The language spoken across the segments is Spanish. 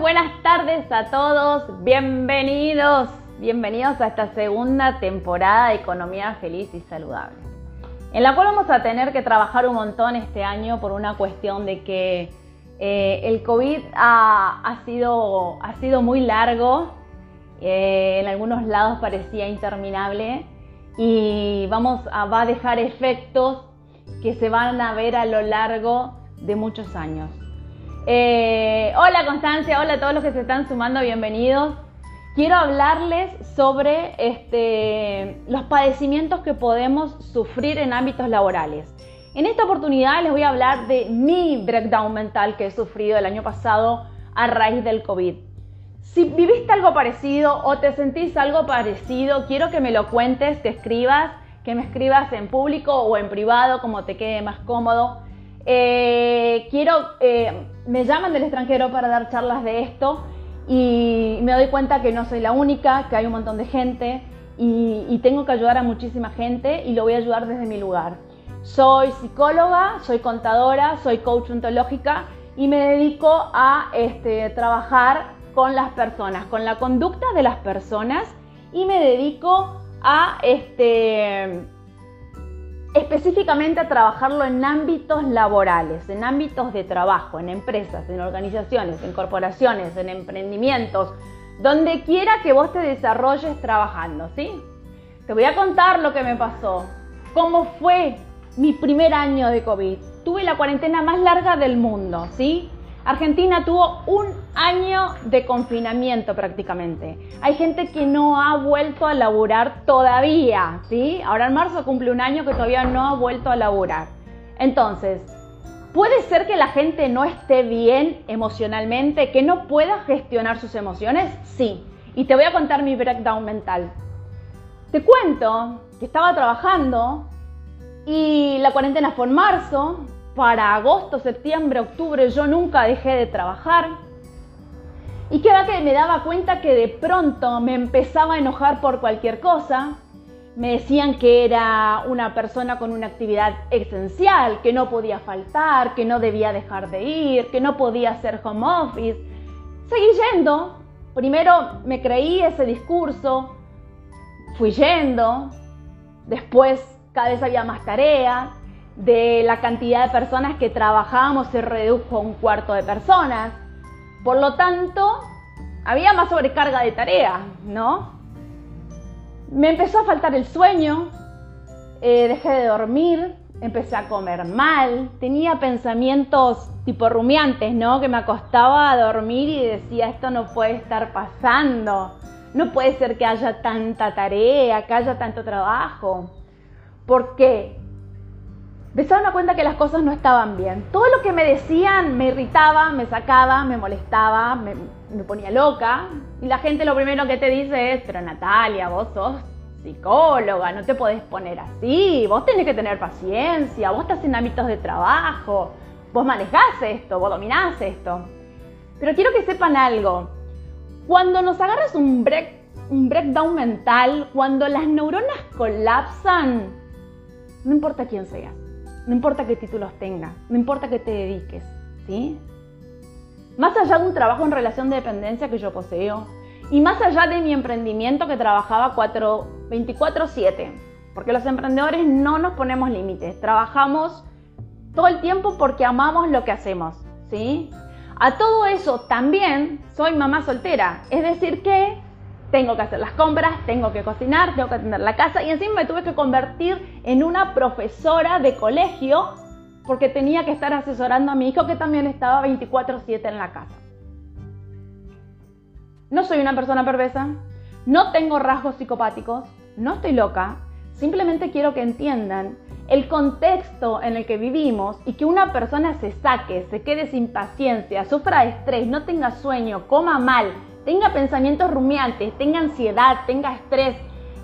buenas tardes a todos, bienvenidos, bienvenidos a esta segunda temporada de Economía Feliz y Saludable, en la cual vamos a tener que trabajar un montón este año por una cuestión de que eh, el COVID ha, sido, ha sido muy largo, eh, en algunos lados parecía interminable y vamos a, va a dejar efectos que se van a ver a lo largo de muchos años. Eh, hola Constancia, hola a todos los que se están sumando, bienvenidos. Quiero hablarles sobre este, los padecimientos que podemos sufrir en ámbitos laborales. En esta oportunidad les voy a hablar de mi breakdown mental que he sufrido el año pasado a raíz del COVID. Si viviste algo parecido o te sentís algo parecido, quiero que me lo cuentes, que escribas, que me escribas en público o en privado, como te quede más cómodo. Eh, quiero, eh, me llaman del extranjero para dar charlas de esto y me doy cuenta que no soy la única, que hay un montón de gente y, tengo que ayudar a muchísima gente y lo voy a ayudar desde mi lugar. Soy psicóloga, soy contadora, soy coach ontológica y me dedico a este, trabajar con las personas, con la conducta de las personas y me dedico a este, específicamente a trabajarlo en ámbitos laborales, en ámbitos de trabajo, en empresas, en organizaciones, en corporaciones, en emprendimientos, donde quiera que vos te desarrolles trabajando, ¿sí? Te voy a contar lo que me pasó, cómo fue mi primer año de COVID. Tuve la cuarentena más larga del mundo, ¿sí? Argentina tuvo un año de confinamiento prácticamente. Hay gente que no ha vuelto a laburar todavía, ¿sí? Ahora en marzo cumple un año que todavía no ha vuelto a laburar. Entonces, ¿puede ser que la gente no esté bien emocionalmente, que no pueda gestionar sus emociones? Sí. Y te voy a contar mi breakdown mental. Te cuento que estaba trabajando y la cuarentena fue en marzo, para agosto, septiembre, octubre yo nunca dejé de trabajar. Y que que me daba cuenta que de pronto me empezaba a enojar por cualquier cosa. Me decían que era una persona con una actividad esencial, que no podía faltar, que no debía dejar de ir, que no podía hacer home office. Seguí yendo. Primero me creí ese discurso, fui yendo, después cada vez había más tareas, de la cantidad de personas que trabajábamos se redujo a un cuarto de personas. Por lo tanto, había más sobrecarga de tareas, ¿no? Me empezó a faltar el sueño, eh, dejé de dormir, empecé a comer mal, tenía pensamientos tipo rumiantes, ¿no? Que me acostaba a dormir y decía, esto no puede estar pasando, no puede ser que haya tanta tarea, que haya tanto trabajo. ¿Por qué? Me a cuenta que las cosas no estaban bien. Todo lo que me decían me irritaba, me sacaba, me molestaba, me, ponía loca. Y la gente lo primero que te dice es, pero Natalia, vos sos psicóloga, no te podés poner así, vos tenés que tener paciencia, vos estás en ámbitos de trabajo, vos manejás esto, vos dominás esto. Pero quiero que sepan algo. Cuando nos agarras un, break, un breakdown mental, cuando las neuronas colapsan, no importa quién seas no importa qué títulos tengas, no importa qué te dediques, ¿sí? Más allá de un trabajo en relación de dependencia que yo poseo, y más allá de mi emprendimiento que trabajaba 24/7, porque los emprendedores no nos ponemos límites, trabajamos todo el tiempo porque amamos lo que hacemos, ¿sí? A todo eso también soy mamá soltera, es decir que tengo que hacer las compras, tengo que cocinar, tengo que atender la casa y encima me tuve que convertir en una profesora de colegio porque tenía que estar asesorando a mi hijo que también estaba 24/7 en la casa. No soy una persona perversa, no tengo rasgos psicopáticos, no estoy loca, simplemente quiero que entiendan el contexto en el que vivimos y que una persona se saque, se quede sin paciencia, sufra estrés, no tenga sueño, coma mal, tenga pensamientos rumiantes, tenga ansiedad, tenga estrés,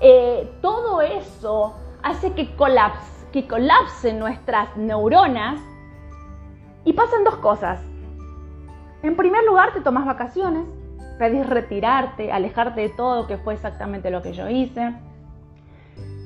eh, todo eso hace que, colapse, que colapsen nuestras neuronas y pasan dos cosas. En primer lugar, te tomas vacaciones, pedís retirarte, alejarte de todo, que fue exactamente lo que yo hice.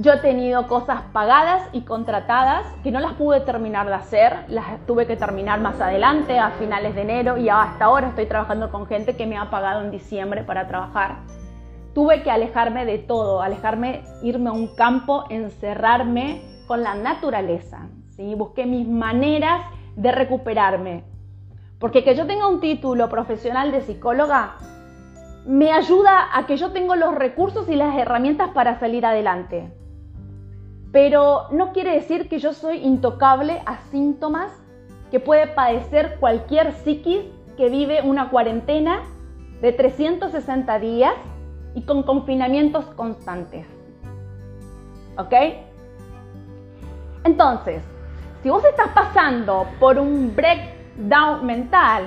Yo he tenido cosas pagadas y contratadas que no las pude terminar de hacer, las tuve que terminar más adelante, a finales de enero, y hasta ahora estoy trabajando con gente que me ha pagado en diciembre para trabajar. Tuve que alejarme de todo, alejarme, irme a un campo, encerrarme con la naturaleza. ¿sí? Busqué mis maneras de recuperarme. Porque que yo tenga un título profesional de psicóloga me ayuda a que yo tengo los recursos y las herramientas para salir adelante. Pero no quiere decir que yo soy intocable a síntomas que puede padecer cualquier psiquis que vive una cuarentena de 360 días y con confinamientos constantes. ¿Ok? Entonces, si vos estás pasando por un breakdown mental,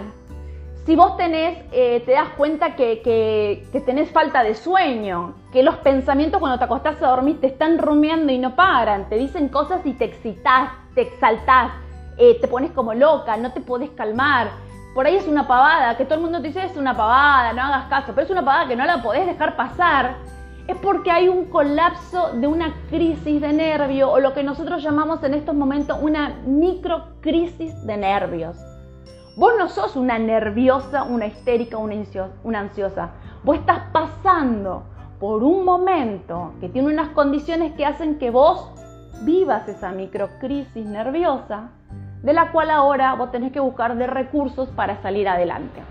si vos tenés, eh, te das cuenta que, tenés falta de sueño, que los pensamientos cuando te acostás a dormir te están rumiando y no paran, te dicen cosas y te excitas, te exaltás, eh, te pones como loca, no te podés calmar. Por ahí es una pavada, que todo el mundo te dice es una pavada, no hagas caso, pero es una pavada que no la podés dejar pasar. Es porque hay un colapso de una crisis de nervio o lo que nosotros llamamos en estos momentos una microcrisis de nervios. Vos no sos una nerviosa, una histérica, una ansiosa. Vos estás pasando por un momento que tiene unas condiciones que hacen que vos vivas esa microcrisis nerviosa, de la cual ahora vos tenés que buscar de recursos para salir adelante.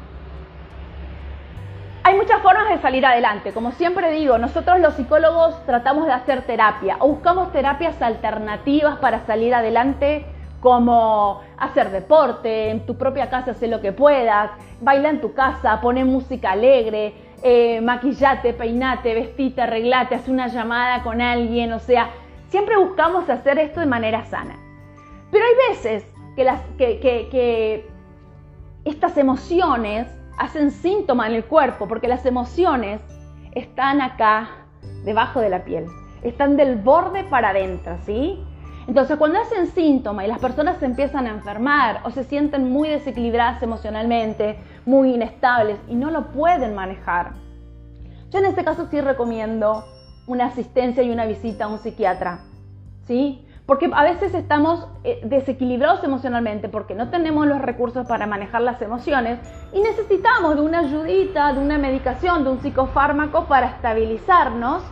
Hay muchas formas de salir adelante. Como siempre digo, nosotros los psicólogos tratamos de hacer terapia o buscamos terapias alternativas para salir adelante como hacer deporte, en tu propia casa hacer lo que puedas, baila en tu casa, pone música alegre, eh, maquillate, peinate, vestite, arreglate, haz una llamada con alguien, o sea, siempre buscamos hacer esto de manera sana. Pero hay veces que, las, que, que estas emociones hacen síntomas en el cuerpo, porque las emociones están acá, debajo de la piel, están del borde para adentro, ¿sí? Entonces, cuando hacen síntomas y las personas se empiezan a enfermar o se sienten muy desequilibradas emocionalmente, muy inestables y no lo pueden manejar, yo en este caso sí recomiendo una asistencia y una visita a un psiquiatra, ¿sí? Porque a veces estamos eh, desequilibrados emocionalmente porque no tenemos los recursos para manejar las emociones y necesitamos de una ayudita, de una medicación, de un psicofármaco para estabilizarnos,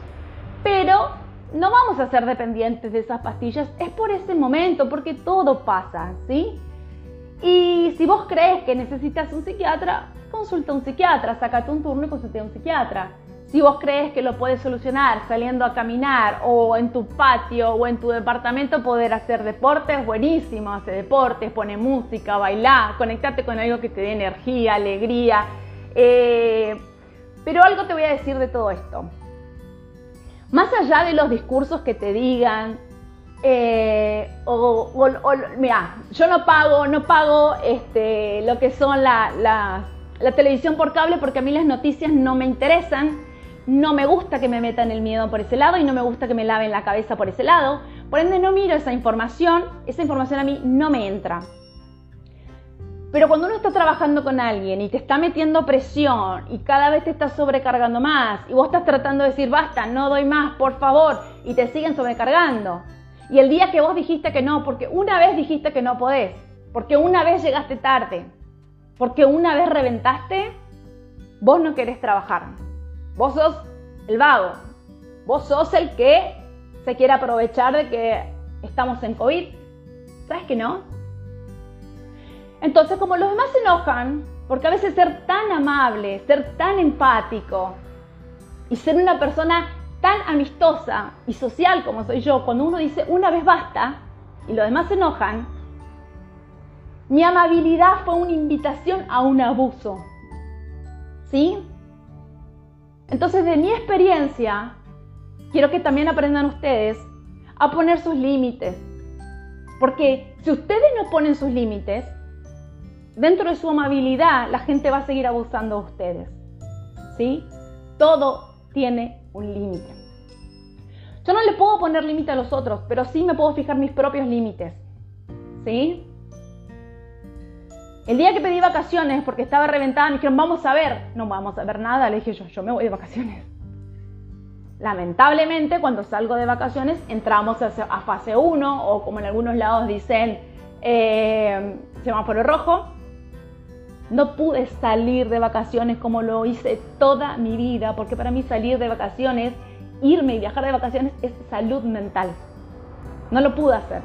pero no vamos a ser dependientes de esas pastillas, es por ese momento, porque todo pasa, ¿sí? Y si vos crees que necesitas un psiquiatra, consulta a un psiquiatra, sácate un turno y consulta a un psiquiatra. Si vos crees que lo puedes solucionar saliendo a caminar o en tu patio o en tu departamento poder hacer deportes, buenísimo, hace deportes, pone música, baila, conectate con algo que te dé energía, alegría. Eh, pero algo te voy a decir de todo esto. Más allá de los discursos que te digan, eh, o, mira, yo no pago, no pago este, lo que son la, la, televisión por cable porque a mí las noticias no me interesan, no me gusta que me metan el miedo por ese lado y no me gusta que me laven la cabeza por ese lado, por ende no miro esa información, esa información a mí no me entra. Pero cuando uno está trabajando con alguien y te está metiendo presión y cada vez te está sobrecargando más y vos estás tratando de decir, basta, no doy más, por favor, y te siguen sobrecargando. Y el día que vos dijiste que no, porque una vez dijiste que no podés, porque una vez llegaste tarde, porque una vez reventaste, vos no querés trabajar. Vos sos el vago. Vos sos el que se quiere aprovechar de que estamos en COVID. ¿Sabes que no? Entonces, como los demás se enojan, porque a veces ser tan amable, ser tan empático y ser una persona tan amistosa y social como soy yo, cuando uno dice una vez basta y los demás se enojan, mi amabilidad fue una invitación a un abuso. ¿Sí? Entonces, de mi experiencia, quiero que también aprendan ustedes a poner sus límites. Porque si ustedes no ponen sus límites, dentro de su amabilidad, la gente va a seguir abusando de ustedes. ¿Sí? Todo tiene un límite. Yo no le puedo poner límite a los otros, pero sí me puedo fijar mis propios límites. ¿Sí? El día que pedí vacaciones porque estaba reventada, me dijeron, vamos a ver. No vamos a ver nada, le dije yo, yo me voy de vacaciones. Lamentablemente, cuando salgo de vacaciones, entramos a, fase 1 o como en algunos lados dicen, eh, semáforo rojo. No pude salir de vacaciones como lo hice toda mi vida, porque para mí salir de vacaciones, irme y viajar de vacaciones es salud mental. No lo pude hacer.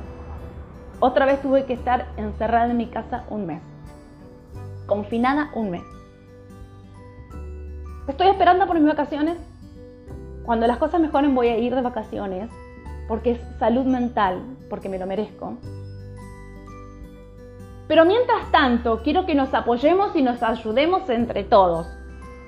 Otra vez tuve que estar encerrada en mi casa un mes. Confinada un mes. Estoy esperando por mis vacaciones. Cuando las cosas mejoren voy a ir de vacaciones porque es salud mental, porque me lo merezco. Pero mientras tanto, quiero que nos apoyemos y nos ayudemos entre todos.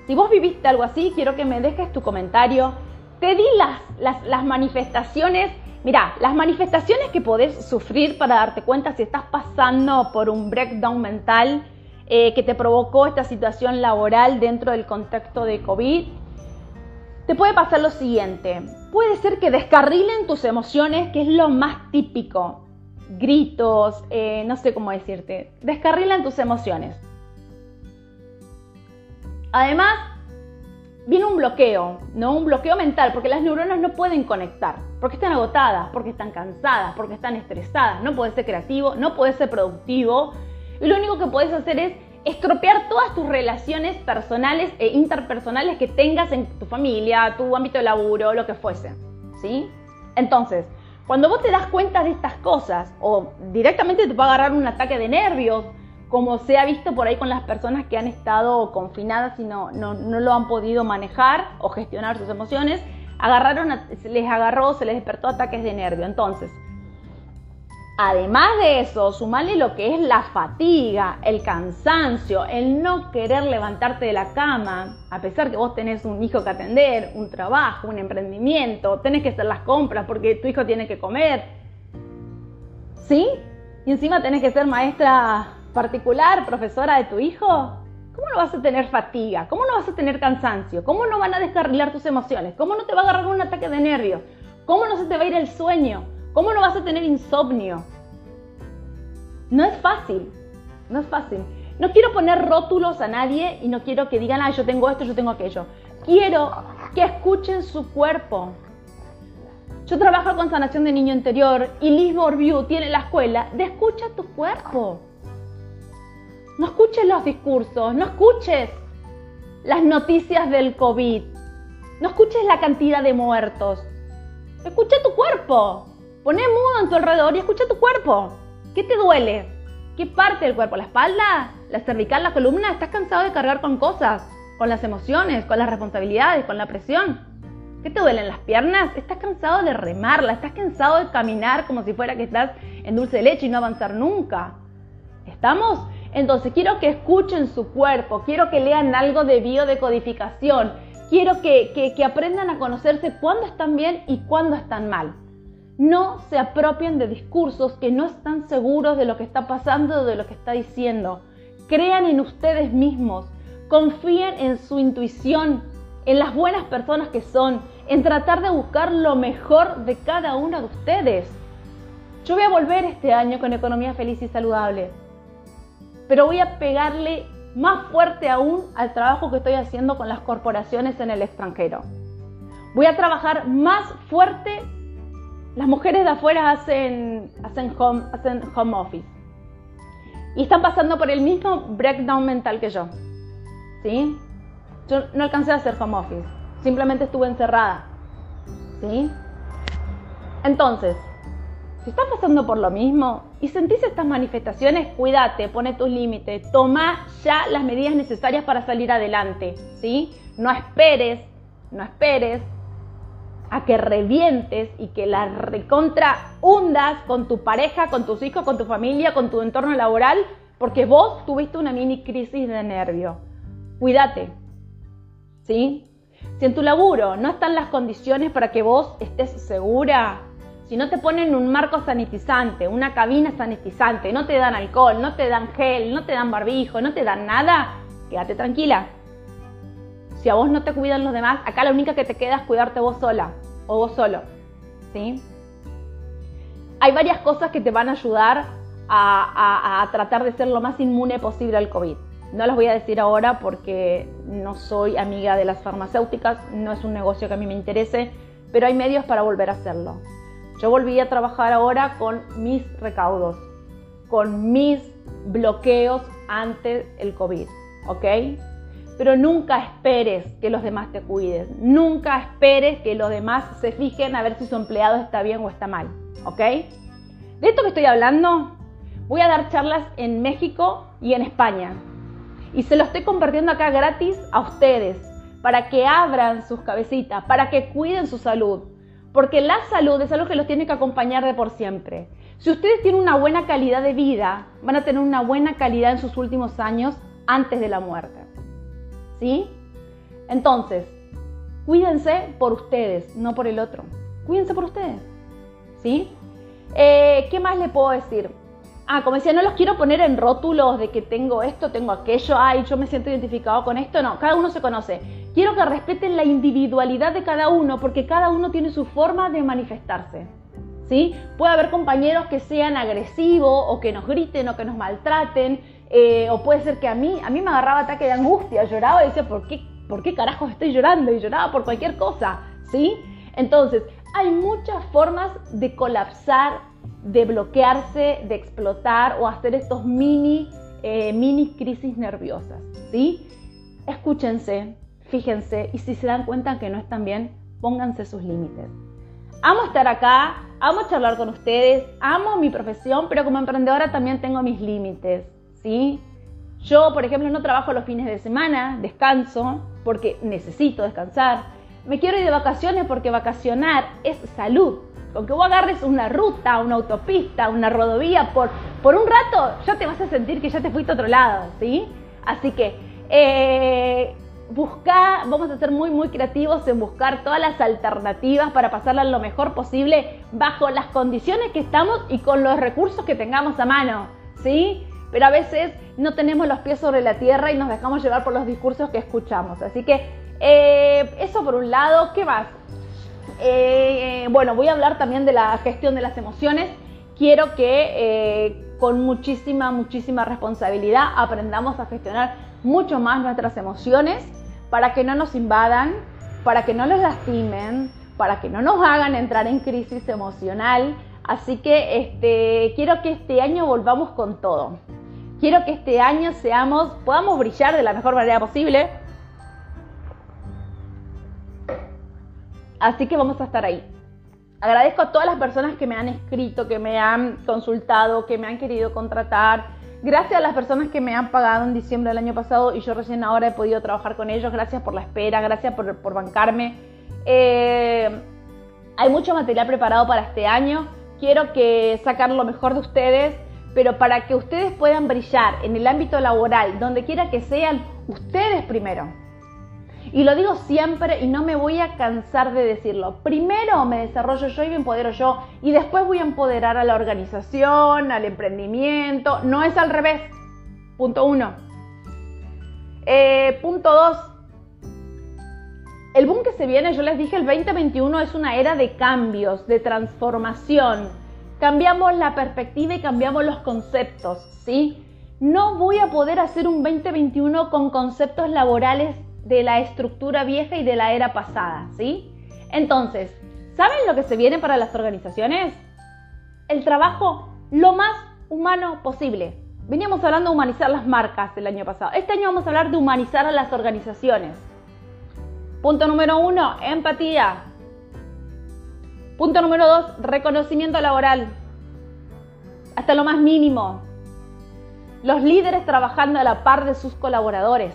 Si vos viviste algo así, quiero que me dejes tu comentario. Te di las, las, manifestaciones, mira, las manifestaciones que podés sufrir para darte cuenta si estás pasando por un breakdown mental eh, que te provocó esta situación laboral dentro del contexto de COVID. Te puede pasar lo siguiente, puede ser que descarrilen tus emociones, que es lo más típico gritos, eh, no sé cómo decirte, descarrilan tus emociones. Además, viene un bloqueo, ¿no? Un bloqueo mental, porque las neuronas no pueden conectar, porque están agotadas, porque están cansadas, porque están estresadas, no puedes ser creativo, no puedes ser productivo, y lo único que puedes hacer es estropear todas tus relaciones personales e interpersonales que tengas en tu familia, tu ámbito de laburo, lo que fuese, ¿sí? Entonces, cuando vos te das cuenta de estas cosas o directamente te a agarrar un ataque de nervios, como se ha visto por ahí con las personas que han estado confinadas y no, no, lo han podido manejar o gestionar sus emociones, agarraron, les agarró, se les despertó ataques de nervio. Entonces, Además de eso, sumale lo que es la fatiga, el cansancio, el no querer levantarte de la cama, a pesar que vos tenés un hijo que atender, un trabajo, un emprendimiento, tenés que hacer las compras porque tu hijo tiene que comer. ¿Sí? Y encima tenés que ser maestra particular, profesora de tu hijo. ¿Cómo no vas a tener fatiga? ¿Cómo no vas a tener cansancio? ¿Cómo no van a descarrilar tus emociones? ¿Cómo no te va a agarrar un ataque de nervios? ¿Cómo no se te va a ir el sueño? ¿Cómo no vas a tener insomnio? No es fácil, no es fácil. No quiero poner rótulos a nadie y no quiero que digan, ah, yo tengo esto, yo tengo aquello. Quiero que escuchen su cuerpo. Yo trabajo con sanación de niño interior y Liz Borview tiene la escuela de escucha tu cuerpo. No escuches los discursos, no escuches las noticias del COVID, no escuches la cantidad de muertos. Escucha tu cuerpo. Poné mudo en tu alrededor y escucha tu cuerpo. ¿Qué te duele? ¿Qué parte del cuerpo? ¿La espalda? ¿La cervical? ¿La columna? ¿Estás cansado de cargar con cosas? ¿Con las emociones? ¿Con las responsabilidades? ¿Con la presión? ¿Qué te duelen las piernas? ¿Estás cansado de remarla? ¿Estás cansado de caminar como si fuera que estás en dulce leche y no avanzar nunca? ¿Estamos? Entonces quiero que escuchen su cuerpo, quiero que lean algo de biodecodificación, quiero que, que, que aprendan a conocerse cuándo están bien y cuándo están mal no se apropien de discursos que no están seguros de lo que está pasando o de lo que está diciendo. Crean en ustedes mismos, confíen en su intuición, en las buenas personas que son, en tratar de buscar lo mejor de cada uno de ustedes. Yo voy a volver este año con economía feliz y saludable, pero voy a pegarle más fuerte aún al trabajo que estoy haciendo con las corporaciones en el extranjero. Voy a trabajar más fuerte las mujeres de afuera hacen, hacen, home, office y están pasando por el mismo breakdown mental que yo. ¿Sí? Yo no alcancé a hacer home office, simplemente estuve encerrada. ¿Sí? Entonces, si estás pasando por lo mismo y sentís estas manifestaciones, cuídate, pone tus límites, toma ya las medidas necesarias para salir adelante, ¿sí? No esperes, no esperes a que revientes y que la recontra hundas con tu pareja, con tus hijos, con tu familia, con tu entorno laboral, porque vos tuviste una mini crisis de nervio. Cuídate. ¿Sí? Si en tu laburo no están las condiciones para que vos estés segura, si no te ponen un marco sanitizante, una cabina sanitizante, no te dan alcohol, no te dan gel, no te dan barbijo, no te dan nada, quédate tranquila. Si a vos no te cuidan los demás, acá la única que te queda es cuidarte vos sola o vos solo. ¿sí? Hay varias cosas que te van a ayudar a, tratar de ser lo más inmune posible al COVID. No las voy a decir ahora porque no soy amiga de las farmacéuticas, no es un negocio que a mí me interese, pero hay medios para volver a hacerlo. Yo volví a trabajar ahora con mis recaudos, con mis bloqueos ante el COVID, ¿ok? Pero nunca esperes que los demás te cuiden, nunca esperes que los demás se fijen a ver si su empleado está bien o está mal, ¿ok? De esto que estoy hablando, voy a dar charlas en México y en España. Y se lo estoy compartiendo acá gratis a ustedes, para que abran sus cabecitas, para que cuiden su salud. Porque la salud es algo que los tiene que acompañar de por siempre. Si ustedes tienen una buena calidad de vida, van a tener una buena calidad en sus últimos años antes de la muerte. ¿Sí? Entonces, cuídense por ustedes, no por el otro. Cuídense por ustedes. ¿Sí? Eh, ¿Qué más le puedo decir? Ah, como decía, no los quiero poner en rótulos de que tengo esto, tengo aquello, ay, yo me siento identificado con esto. No, cada uno se conoce. Quiero que respeten la individualidad de cada uno porque cada uno tiene su forma de manifestarse. ¿Sí? Puede haber compañeros que sean agresivos o que nos griten o que nos maltraten, eh, o puede ser que a mí, a mí me agarraba ataque de angustia, lloraba y decía, ¿por qué, ¿por qué carajos estoy llorando? Y lloraba por cualquier cosa, ¿sí? Entonces, hay muchas formas de colapsar, de bloquearse, de explotar o hacer estos mini, eh, mini crisis nerviosas, ¿sí? Escúchense, fíjense y si se dan cuenta que no están bien, pónganse sus límites. Amo estar acá, amo charlar con ustedes, amo mi profesión, pero como emprendedora también tengo mis límites, ¿sí? Yo, por ejemplo, no trabajo los fines de semana, descanso porque necesito descansar me quiero ir de vacaciones porque vacacionar es salud. Con que vos agarres una ruta, una autopista, una rodovía por, por un rato, ya te vas a sentir que ya te fuiste a otro lado, ¿sí? Así que eh, busca, vamos a ser muy, muy creativos en buscar todas las alternativas para pasarla lo mejor posible bajo las condiciones que estamos y con los recursos que tengamos a mano, ¿sí? Pero a veces no tenemos los pies sobre la tierra y nos dejamos llevar por los discursos que escuchamos. Así que eh, eso por un lado, ¿qué más? Eh, bueno, voy a hablar también de la gestión de las emociones. Quiero que eh, con muchísima, muchísima responsabilidad aprendamos a gestionar mucho más nuestras emociones para que no nos invadan, para que no nos lastimen, para que no nos hagan entrar en crisis emocional. Así que este, quiero que este año volvamos con todo. Quiero que este año seamos, podamos brillar de la mejor manera posible Así que vamos a estar ahí. Agradezco a todas las personas que me han escrito, que me han consultado, que me han querido contratar. Gracias a las personas que me han pagado en diciembre del año pasado y yo recién ahora he podido trabajar con ellos. Gracias por la espera, gracias por, bancarme. Eh, hay mucho material preparado para este año. Quiero que sacar lo mejor de ustedes, pero para que ustedes puedan brillar en el ámbito laboral, donde quiera que sean, ustedes primero y lo digo siempre y no me voy a cansar de decirlo. Primero me desarrollo yo y me empodero yo y después voy a empoderar a la organización, al emprendimiento. No es al revés. Punto uno. Eh, punto dos. El boom que se viene, yo les dije, el 2021 es una era de cambios, de transformación. Cambiamos la perspectiva y cambiamos los conceptos, ¿sí? No voy a poder hacer un 2021 con conceptos laborales de la estructura vieja y de la era pasada, ¿sí? Entonces, ¿saben lo que se viene para las organizaciones? El trabajo lo más humano posible. Veníamos hablando de humanizar las marcas el año pasado. Este año vamos a hablar de humanizar a las organizaciones. Punto número uno, empatía. Punto número dos, reconocimiento laboral. Hasta lo más mínimo. Los líderes trabajando a la par de sus colaboradores.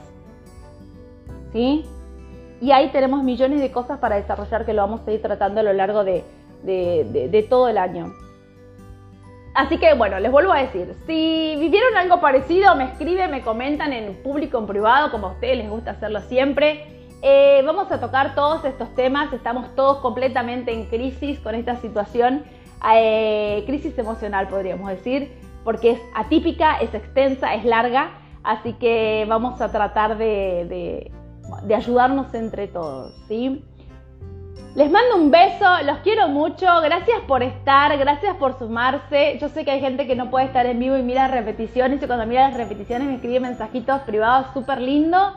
¿sí? Y ahí tenemos millones de cosas para desarrollar que lo vamos a ir tratando a lo largo de, todo el año. Así que bueno, les vuelvo a decir, si vivieron algo parecido, me escriben, me comentan en público, en privado, como a ustedes les gusta hacerlo siempre. Eh, vamos a tocar todos estos temas, estamos todos completamente en crisis con esta situación, eh, crisis emocional podríamos decir, porque es atípica, es extensa, es larga, así que vamos a tratar de de ayudarnos entre todos, ¿sí? Les mando un beso, los quiero mucho, gracias por estar, gracias por sumarse. Yo sé que hay gente que no puede estar en vivo y mira repeticiones y cuando mira las repeticiones me escribe mensajitos privados súper lindos.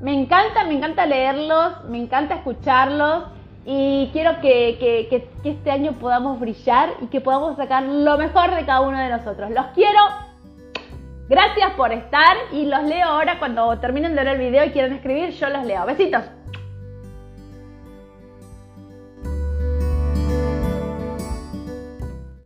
Me encanta, me encanta leerlos, me encanta escucharlos y quiero que, que este año podamos brillar y que podamos sacar lo mejor de cada uno de nosotros. Los quiero, Gracias por estar y los leo ahora cuando terminen de ver el video y quieran escribir, yo los leo. Besitos.